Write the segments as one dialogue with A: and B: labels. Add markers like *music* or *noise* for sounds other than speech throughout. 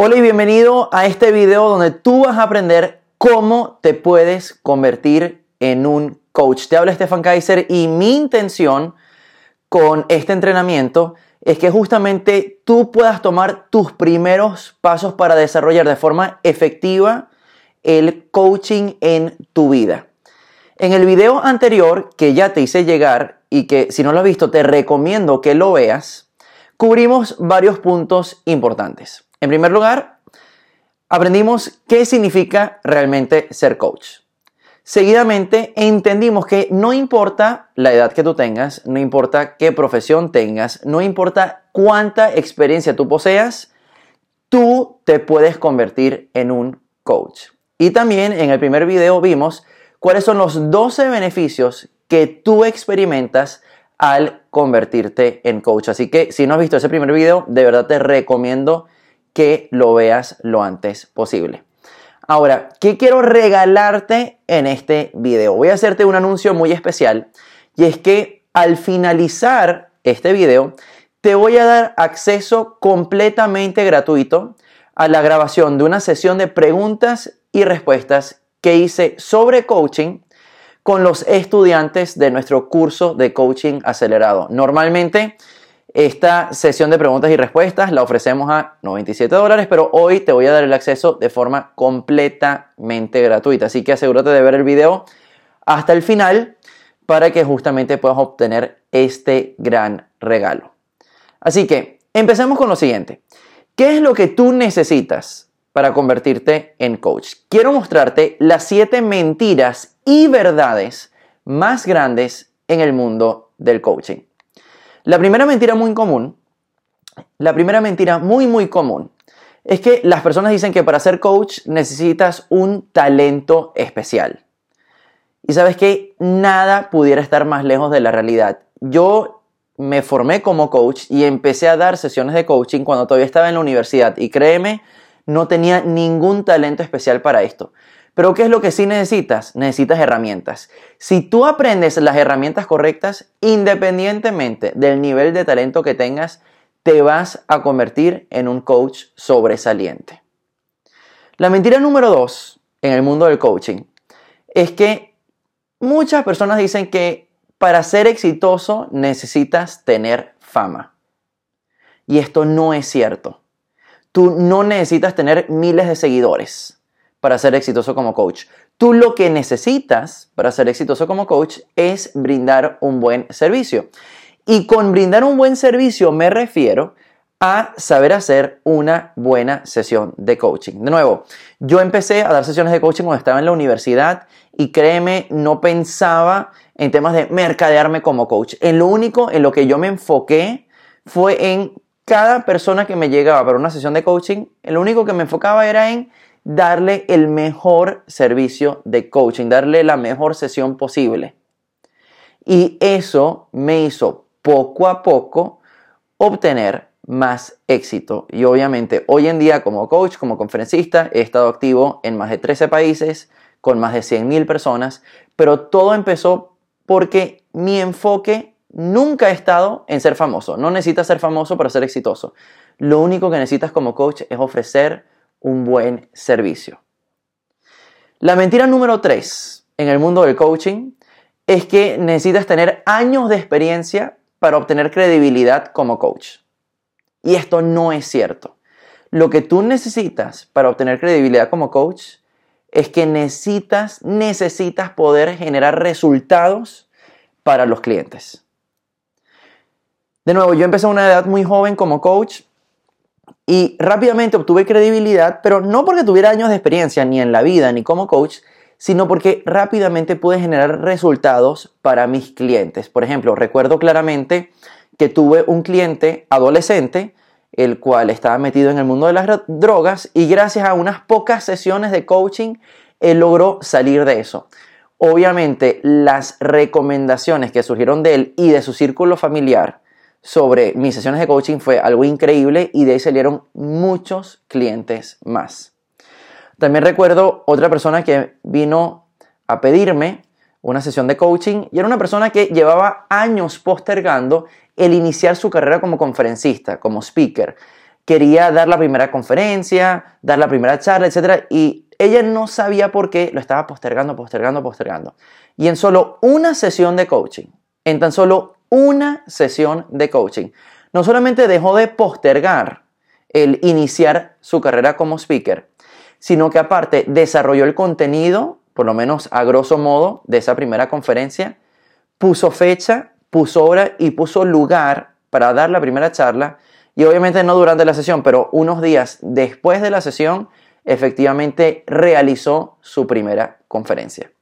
A: Hola y bienvenido a este video donde tú vas a aprender cómo te puedes convertir en un coach. Te habla Stefan Kaiser y mi intención con este entrenamiento es que justamente tú puedas tomar tus primeros pasos para desarrollar de forma efectiva el coaching en tu vida. En el video anterior que ya te hice llegar y que si no lo has visto te recomiendo que lo veas, cubrimos varios puntos importantes. En primer lugar, aprendimos qué significa realmente ser coach. Seguidamente, entendimos que no importa la edad que tú tengas, no importa qué profesión tengas, no importa cuánta experiencia tú poseas, tú te puedes convertir en un coach. Y también en el primer video vimos cuáles son los 12 beneficios que tú experimentas al convertirte en coach. Así que si no has visto ese primer video, de verdad te recomiendo que lo veas lo antes posible. Ahora, ¿qué quiero regalarte en este video? Voy a hacerte un anuncio muy especial y es que al finalizar este video te voy a dar acceso completamente gratuito a la grabación de una sesión de preguntas y respuestas que hice sobre coaching con los estudiantes de nuestro curso de coaching acelerado. Normalmente esta sesión de preguntas y respuestas la ofrecemos a 97 dólares, pero hoy te voy a dar el acceso de forma completamente gratuita. Así que asegúrate de ver el video hasta el final para que justamente puedas obtener este gran regalo. Así que empecemos con lo siguiente. ¿Qué es lo que tú necesitas para convertirte en coach? Quiero mostrarte las 7 mentiras y verdades más grandes en el mundo del coaching. La primera mentira muy común, la primera mentira muy muy común, es que las personas dicen que para ser coach necesitas un talento especial. Y sabes que nada pudiera estar más lejos de la realidad. Yo me formé como coach y empecé a dar sesiones de coaching cuando todavía estaba en la universidad. Y créeme, no tenía ningún talento especial para esto. Pero ¿qué es lo que sí necesitas? Necesitas herramientas. Si tú aprendes las herramientas correctas, independientemente del nivel de talento que tengas, te vas a convertir en un coach sobresaliente. La mentira número dos en el mundo del coaching es que muchas personas dicen que para ser exitoso necesitas tener fama. Y esto no es cierto. Tú no necesitas tener miles de seguidores para ser exitoso como coach. Tú lo que necesitas para ser exitoso como coach es brindar un buen servicio. Y con brindar un buen servicio me refiero a saber hacer una buena sesión de coaching. De nuevo, yo empecé a dar sesiones de coaching cuando estaba en la universidad y créeme, no pensaba en temas de mercadearme como coach. En lo único en lo que yo me enfoqué fue en cada persona que me llegaba para una sesión de coaching, lo único que me enfocaba era en darle el mejor servicio de coaching, darle la mejor sesión posible. Y eso me hizo poco a poco obtener más éxito. Y obviamente hoy en día como coach, como conferencista, he estado activo en más de 13 países, con más de 100.000 personas, pero todo empezó porque mi enfoque nunca ha estado en ser famoso. No necesitas ser famoso para ser exitoso. Lo único que necesitas como coach es ofrecer un buen servicio. La mentira número tres en el mundo del coaching es que necesitas tener años de experiencia para obtener credibilidad como coach. Y esto no es cierto. Lo que tú necesitas para obtener credibilidad como coach es que necesitas, necesitas poder generar resultados para los clientes. De nuevo, yo empecé a una edad muy joven como coach y rápidamente obtuve credibilidad, pero no porque tuviera años de experiencia ni en la vida ni como coach, sino porque rápidamente pude generar resultados para mis clientes. Por ejemplo, recuerdo claramente que tuve un cliente adolescente, el cual estaba metido en el mundo de las drogas y gracias a unas pocas sesiones de coaching, él logró salir de eso. Obviamente, las recomendaciones que surgieron de él y de su círculo familiar, sobre mis sesiones de coaching fue algo increíble y de ahí salieron muchos clientes más. También recuerdo otra persona que vino a pedirme una sesión de coaching y era una persona que llevaba años postergando el iniciar su carrera como conferencista, como speaker. quería dar la primera conferencia, dar la primera charla, etc. Y ella no sabía por qué lo estaba postergando, postergando, postergando. Y en solo una sesión de coaching, en tan solo una sesión de coaching, no solamente dejó de postergar el iniciar su carrera como speaker, sino que aparte desarrolló el contenido, por lo menos a grosso modo, de esa primera conferencia, puso fecha, puso hora y puso lugar para dar la primera charla y obviamente no durante la sesión, pero unos días después de la sesión, efectivamente realizó su primera conferencia.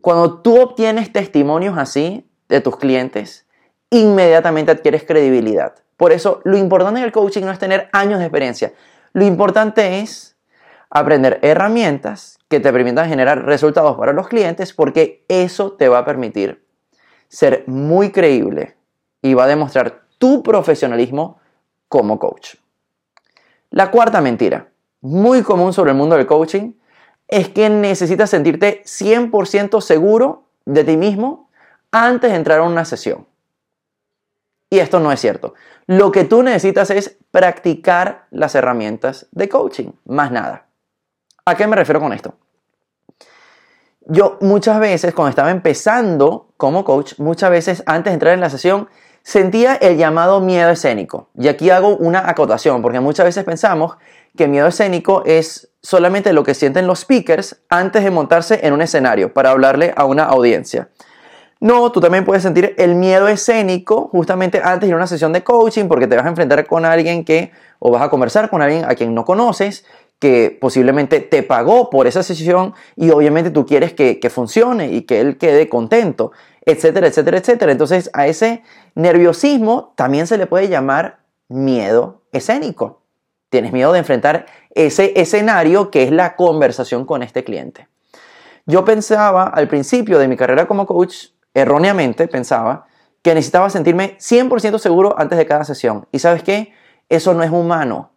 A: Cuando tú obtienes testimonios así de tus clientes, inmediatamente adquieres credibilidad. Por eso, lo importante en el coaching no es tener años de experiencia. Lo importante es aprender herramientas que te permitan generar resultados para los clientes porque eso te va a permitir ser muy creíble y va a demostrar tu profesionalismo como coach. La cuarta mentira, muy común sobre el mundo del coaching, es que necesitas sentirte 100% seguro de ti mismo antes de entrar a una sesión. Y esto no es cierto. Lo que tú necesitas es practicar las herramientas de coaching, más nada. ¿A qué me refiero con esto? Yo muchas veces, cuando estaba empezando como coach, muchas veces antes de entrar en la sesión, sentía el llamado miedo escénico. Y aquí hago una acotación, porque muchas veces pensamos que miedo escénico es solamente lo que sienten los speakers antes de montarse en un escenario para hablarle a una audiencia. No, tú también puedes sentir el miedo escénico justamente antes de ir a una sesión de coaching porque te vas a enfrentar con alguien que, o vas a conversar con alguien a quien no conoces, que posiblemente te pagó por esa sesión y obviamente tú quieres que, que funcione y que él quede contento etcétera, etcétera, etcétera. Entonces a ese nerviosismo también se le puede llamar miedo escénico. Tienes miedo de enfrentar ese escenario que es la conversación con este cliente. Yo pensaba al principio de mi carrera como coach, erróneamente pensaba, que necesitaba sentirme 100% seguro antes de cada sesión. ¿Y sabes qué? Eso no es humano.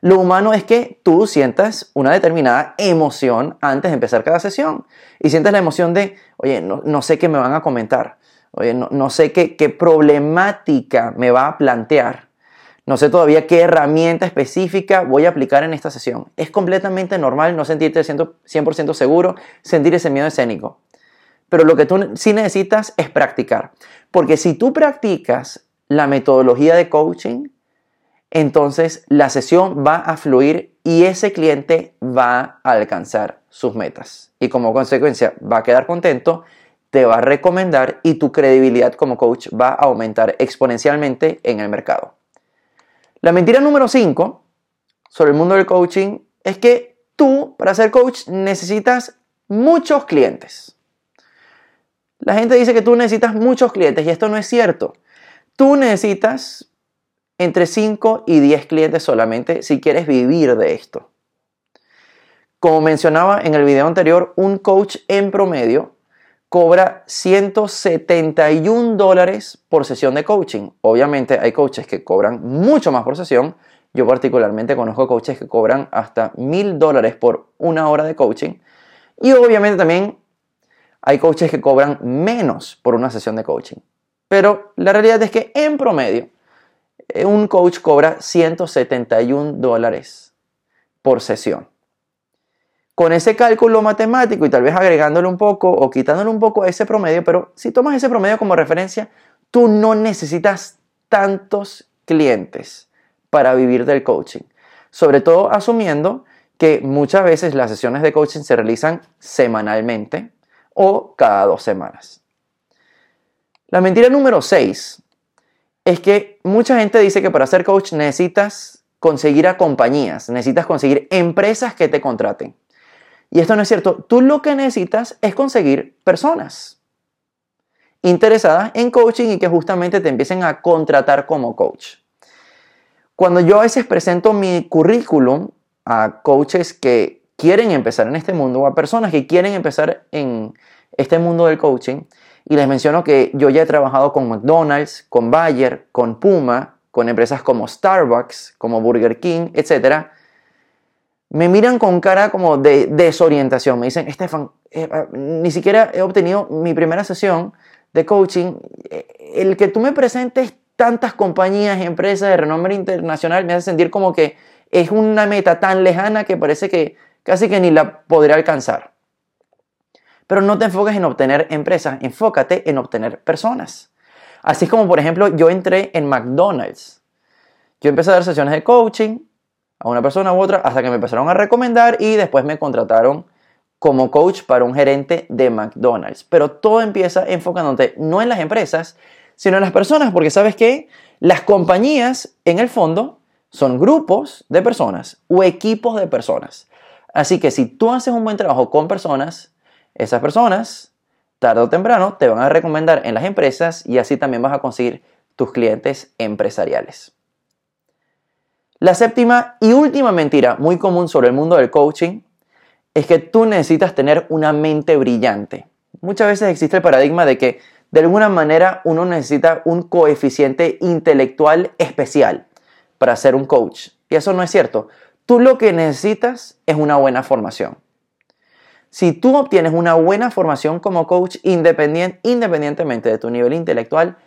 A: Lo humano es que tú sientas una determinada emoción antes de empezar cada sesión. Y sientes la emoción de, oye, no, sé qué me van a comentar. Oye, no, sé qué, qué problemática me va a plantear. No sé todavía qué herramienta específica voy a aplicar en esta sesión. Es completamente normal no sentirte 100% seguro, sentir ese miedo escénico. Pero lo que tú sí necesitas es practicar. Porque si tú practicas la metodología de coaching, entonces la sesión va a fluir y ese cliente va a alcanzar sus metas. Y como consecuencia va a quedar contento, te va a recomendar y tu credibilidad como coach va a aumentar exponencialmente en el mercado. La mentira número 5 sobre el mundo del coaching es que tú, para ser coach, necesitas muchos clientes. La gente dice que tú necesitas muchos clientes y esto no es cierto. Tú necesitas entre 5 y 10 clientes solamente si quieres vivir de esto. Como mencionaba en el video anterior, un coach en promedio cobra 171 dólares por sesión de coaching. Obviamente hay coaches que cobran mucho más por sesión. Yo particularmente conozco coaches que cobran hasta 1000 dólares por una hora de coaching. Y obviamente también hay coaches que cobran menos por una sesión de coaching. Pero la realidad es que en promedio eh, un coach cobra 171 dólares por sesión. Con ese cálculo matemático y tal vez agregándole un poco o quitándole un poco ese promedio, pero si tomas ese promedio como referencia, tú no necesitas tantos clientes para vivir del coaching. Sobre todo asumiendo que muchas veces las sesiones de coaching se realizan semanalmente o cada dos semanas. La mentira número 6 es que mucha gente dice que para ser coach necesitas conseguir a compañías, necesitas conseguir empresas que te contraten. Y esto no es cierto. Tú lo que necesitas es conseguir personas interesadas en coaching y que justamente te empiecen a contratar como coach. Cuando yo a veces presento mi currículum a coaches que quieren empezar en este mundo o a personas que quieren empezar en este mundo del coaching, y les menciono que yo ya he trabajado con McDonald's, con Bayer, con Puma, con empresas como Starbucks, como Burger King, etc. Me miran con cara como de desorientación. Me dicen, Estefan, eh, ah, ni siquiera he obtenido mi primera sesión de coaching. El que tú me presentes tantas compañías empresas de renombre internacional me hace sentir como que es una meta tan lejana que parece que casi que ni la podré alcanzar. Pero no te enfoques en obtener empresas, enfócate en obtener personas. Así como, por ejemplo, yo entré en McDonald's. Yo empecé a dar sesiones de coaching a una persona u otra hasta que me empezaron a recomendar y después me contrataron como coach para un gerente de McDonald's. Pero todo empieza enfocándote no en las empresas, sino en las personas, porque sabes que las compañías, en el fondo, son grupos de personas o equipos de personas. Así que si tú haces un buen trabajo con personas, esas personas, tarde o temprano, te van a recomendar en las empresas y así también vas a conseguir tus clientes empresariales. La séptima y última mentira muy común sobre el mundo del coaching es que tú necesitas tener una mente brillante. Muchas veces existe el paradigma de que de alguna manera uno necesita un coeficiente intelectual especial para ser un coach. Y eso no es cierto. Tú lo que necesitas es una buena formación. Si tú obtienes una buena formación como coach independientemente de tu nivel intelectual,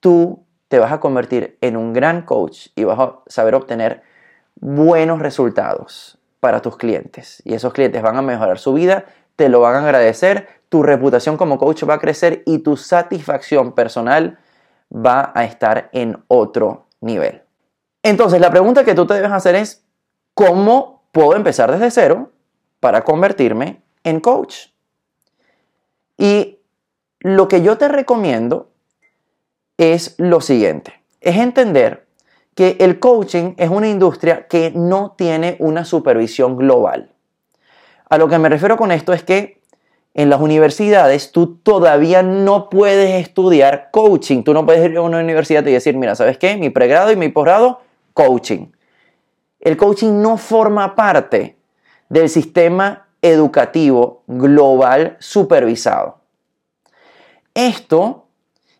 A: tú te vas a convertir en un gran coach y vas a saber obtener buenos resultados para tus clientes. Y esos clientes van a mejorar su vida, te lo van a agradecer, tu reputación como coach va a crecer y tu satisfacción personal va a estar en otro nivel. Entonces, la pregunta que tú te debes hacer es, ¿cómo puedo empezar desde cero para convertirme en coach? Y lo que yo te recomiendo es lo siguiente, es entender que el coaching es una industria que no tiene una supervisión global. A lo que me refiero con esto es que en las universidades tú todavía no puedes estudiar coaching. Tú no puedes ir a una universidad y decir, mira, ¿sabes qué? Mi pregrado y mi posgrado coaching. El coaching no forma parte del sistema educativo global supervisado. Esto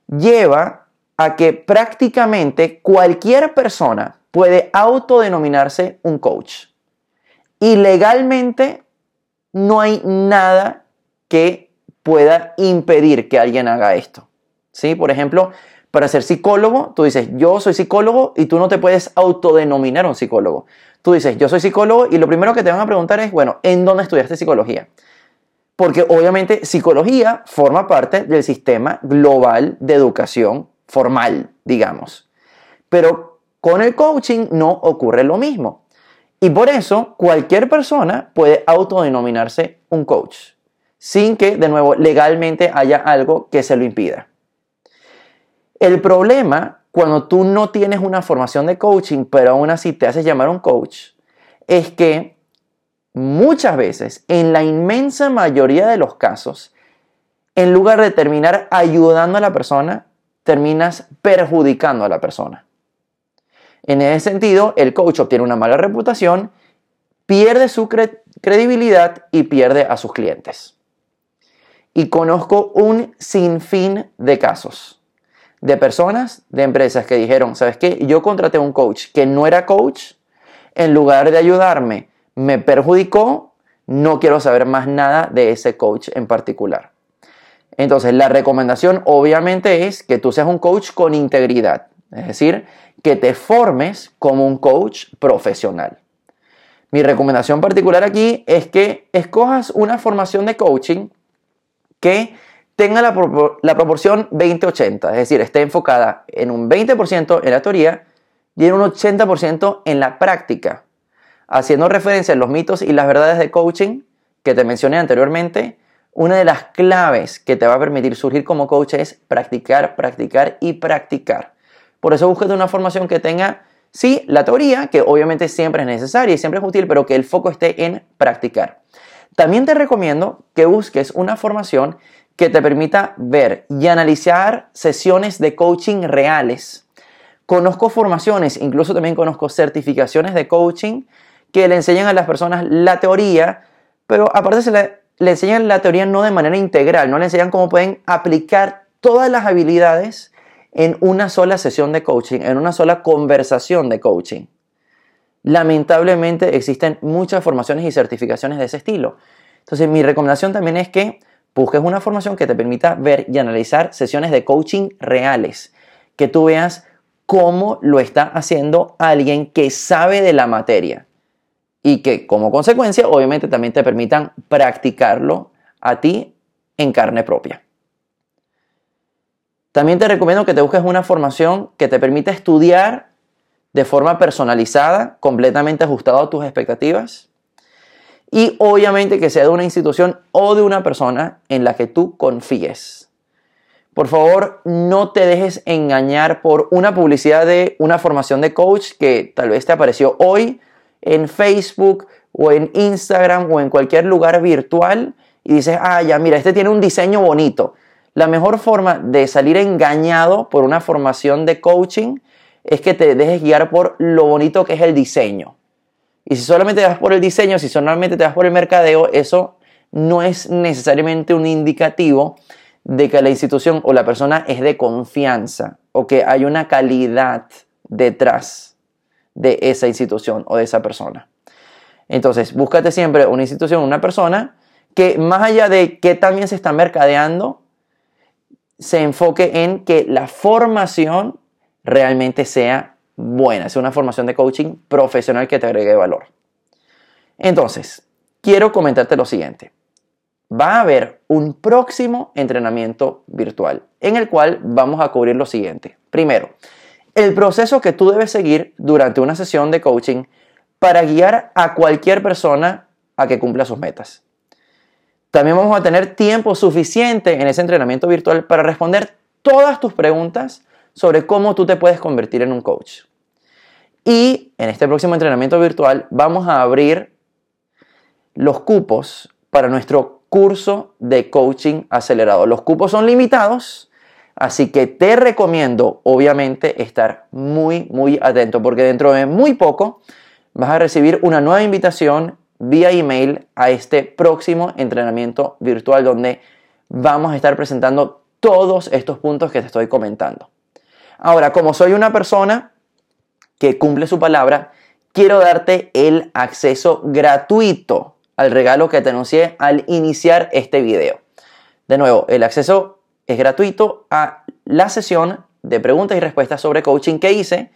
A: lleva a que prácticamente cualquier persona puede autodenominarse un coach. Y legalmente no hay nada que pueda impedir que alguien haga esto. ¿Sí? Por ejemplo, para ser psicólogo, tú dices, yo soy psicólogo y tú no te puedes autodenominar un psicólogo. Tú dices, yo soy psicólogo y lo primero que te van a preguntar es, bueno, ¿en dónde estudiaste psicología? Porque obviamente psicología forma parte del sistema global de educación formal, digamos. Pero con el coaching no ocurre lo mismo. Y por eso cualquier persona puede autodenominarse un coach, sin que, de nuevo, legalmente haya algo que se lo impida. El problema cuando tú no tienes una formación de coaching, pero aún así te haces llamar un coach, es que muchas veces, en la inmensa mayoría de los casos, en lugar de terminar ayudando a la persona, terminas perjudicando a la persona. En ese sentido, el coach obtiene una mala reputación, pierde su credibilidad y pierde a sus clientes. Y conozco un sinfín de casos de personas, de empresas que dijeron, ¿sabes qué? Yo contraté un coach que no era coach, en lugar de ayudarme, me perjudicó, no quiero saber más nada de ese coach en particular. Entonces, la recomendación obviamente es que tú seas un coach con integridad, es decir, que te formes como un coach profesional. Mi recomendación particular aquí es que escojas una formación de coaching que tenga la, proporción 20-80, es decir, esté enfocada en un 20% en la teoría y en un 80% en la práctica, haciendo referencia a los mitos y las verdades de coaching que te mencioné anteriormente. Una de las claves que te va a permitir surgir como coach es practicar, practicar y practicar. Por eso búsquete una formación que tenga, sí, la teoría, que obviamente siempre es necesaria y siempre es útil, pero que el foco esté en practicar. También te recomiendo que busques una formación que te permita ver y analizar sesiones de coaching reales. Conozco formaciones, incluso también conozco certificaciones de coaching que le enseñan a las personas la teoría, pero aparte se le, le enseñan la teoría no de manera integral, no le enseñan cómo pueden aplicar todas las habilidades en una sola sesión de coaching, en una sola conversación de coaching. Lamentablemente existen muchas formaciones y certificaciones de ese estilo. Entonces mi recomendación también es que busques una formación que te permita ver y analizar sesiones de coaching reales, que tú veas cómo lo está haciendo alguien que sabe de la materia y que como consecuencia obviamente también te permitan practicarlo a ti en carne propia. También te recomiendo que te busques una formación que te permita estudiar de forma personalizada, completamente ajustado a tus expectativas. Y obviamente que sea de una institución o de una persona en la que tú confíes. Por favor, no te dejes engañar por una publicidad de una formación de coach que tal vez te apareció hoy en Facebook o en Instagram o en cualquier lugar virtual y dices, ah, ya, mira, este tiene un diseño bonito. La mejor forma de salir engañado por una formación de coaching es que te dejes guiar por lo bonito que es el diseño. Y si solamente te vas por el diseño, si solamente te vas por el mercadeo, eso no es necesariamente un indicativo de que la institución o la persona es de confianza o que hay una calidad detrás de esa institución o de esa persona. Entonces, búscate siempre una institución, una persona que más allá de que también se está mercadeando, se enfoque en que la formación realmente sea buena, sea una formación de coaching profesional que te agregue valor. Entonces, quiero comentarte lo siguiente. Va a haber un próximo entrenamiento virtual en el cual vamos a cubrir lo siguiente. Primero, el proceso que tú debes seguir durante una sesión de coaching para guiar a cualquier persona a que cumpla sus metas. También vamos a tener tiempo suficiente en ese entrenamiento virtual para responder todas tus preguntas sobre cómo tú te puedes convertir en un coach. Y en este próximo entrenamiento virtual vamos a abrir los cupos para nuestro curso de coaching acelerado. Los cupos son limitados, Así que te recomiendo, obviamente, estar muy, muy atento, porque dentro de muy poco vas a recibir una nueva invitación vía email a este próximo entrenamiento virtual donde vamos a estar presentando todos estos puntos que te estoy comentando. Ahora, como soy una persona que cumple su palabra, quiero darte el acceso gratuito al regalo que te anuncié al iniciar este video. De nuevo, el acceso es gratuito a la sesión de preguntas y respuestas sobre coaching que hice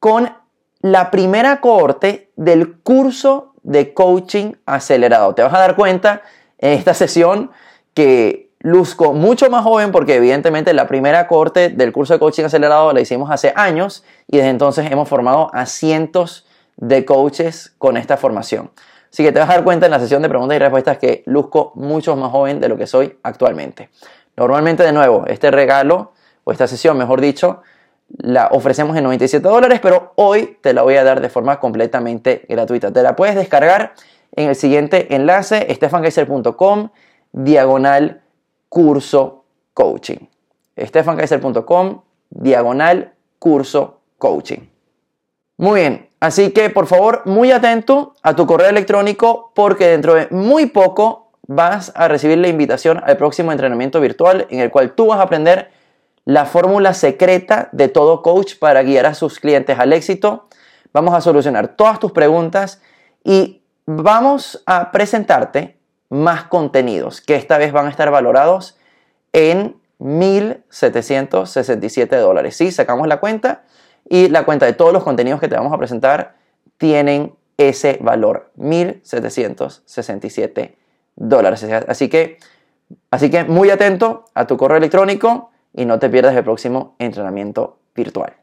A: con la primera cohorte del curso de coaching acelerado. Te vas a dar cuenta en esta *laughs* sesión que luzco mucho más joven porque evidentemente la primera cohorte del curso de coaching acelerado la hicimos hace años y desde entonces hemos formado a cientos de coaches con esta formación. Así que te vas a dar cuenta en la sesión de preguntas y respuestas que luzco mucho más joven de lo que soy actualmente. Normalmente, de nuevo, este regalo o esta sesión, mejor dicho, la ofrecemos en 97 dólares, pero hoy te la voy a dar de forma completamente gratuita. Te la puedes descargar en el siguiente enlace, stefankaiser.com, diagonal curso coaching. stefankaiser.com, diagonal curso coaching. Muy bien, así que por favor, muy atento a tu correo electrónico porque dentro de muy poco vas a recibir la invitación al próximo entrenamiento virtual en el cual tú vas a aprender la fórmula secreta de todo coach para guiar a sus clientes al éxito. Vamos a solucionar todas tus preguntas y vamos a presentarte más contenidos que esta vez van a estar valorados en 1.767 dólares. Sí, sacamos la cuenta y la cuenta de todos los contenidos que te vamos a presentar tienen ese valor, 1.767 dólares. Así que, así que muy atento a tu correo electrónico y no te pierdas el próximo entrenamiento virtual.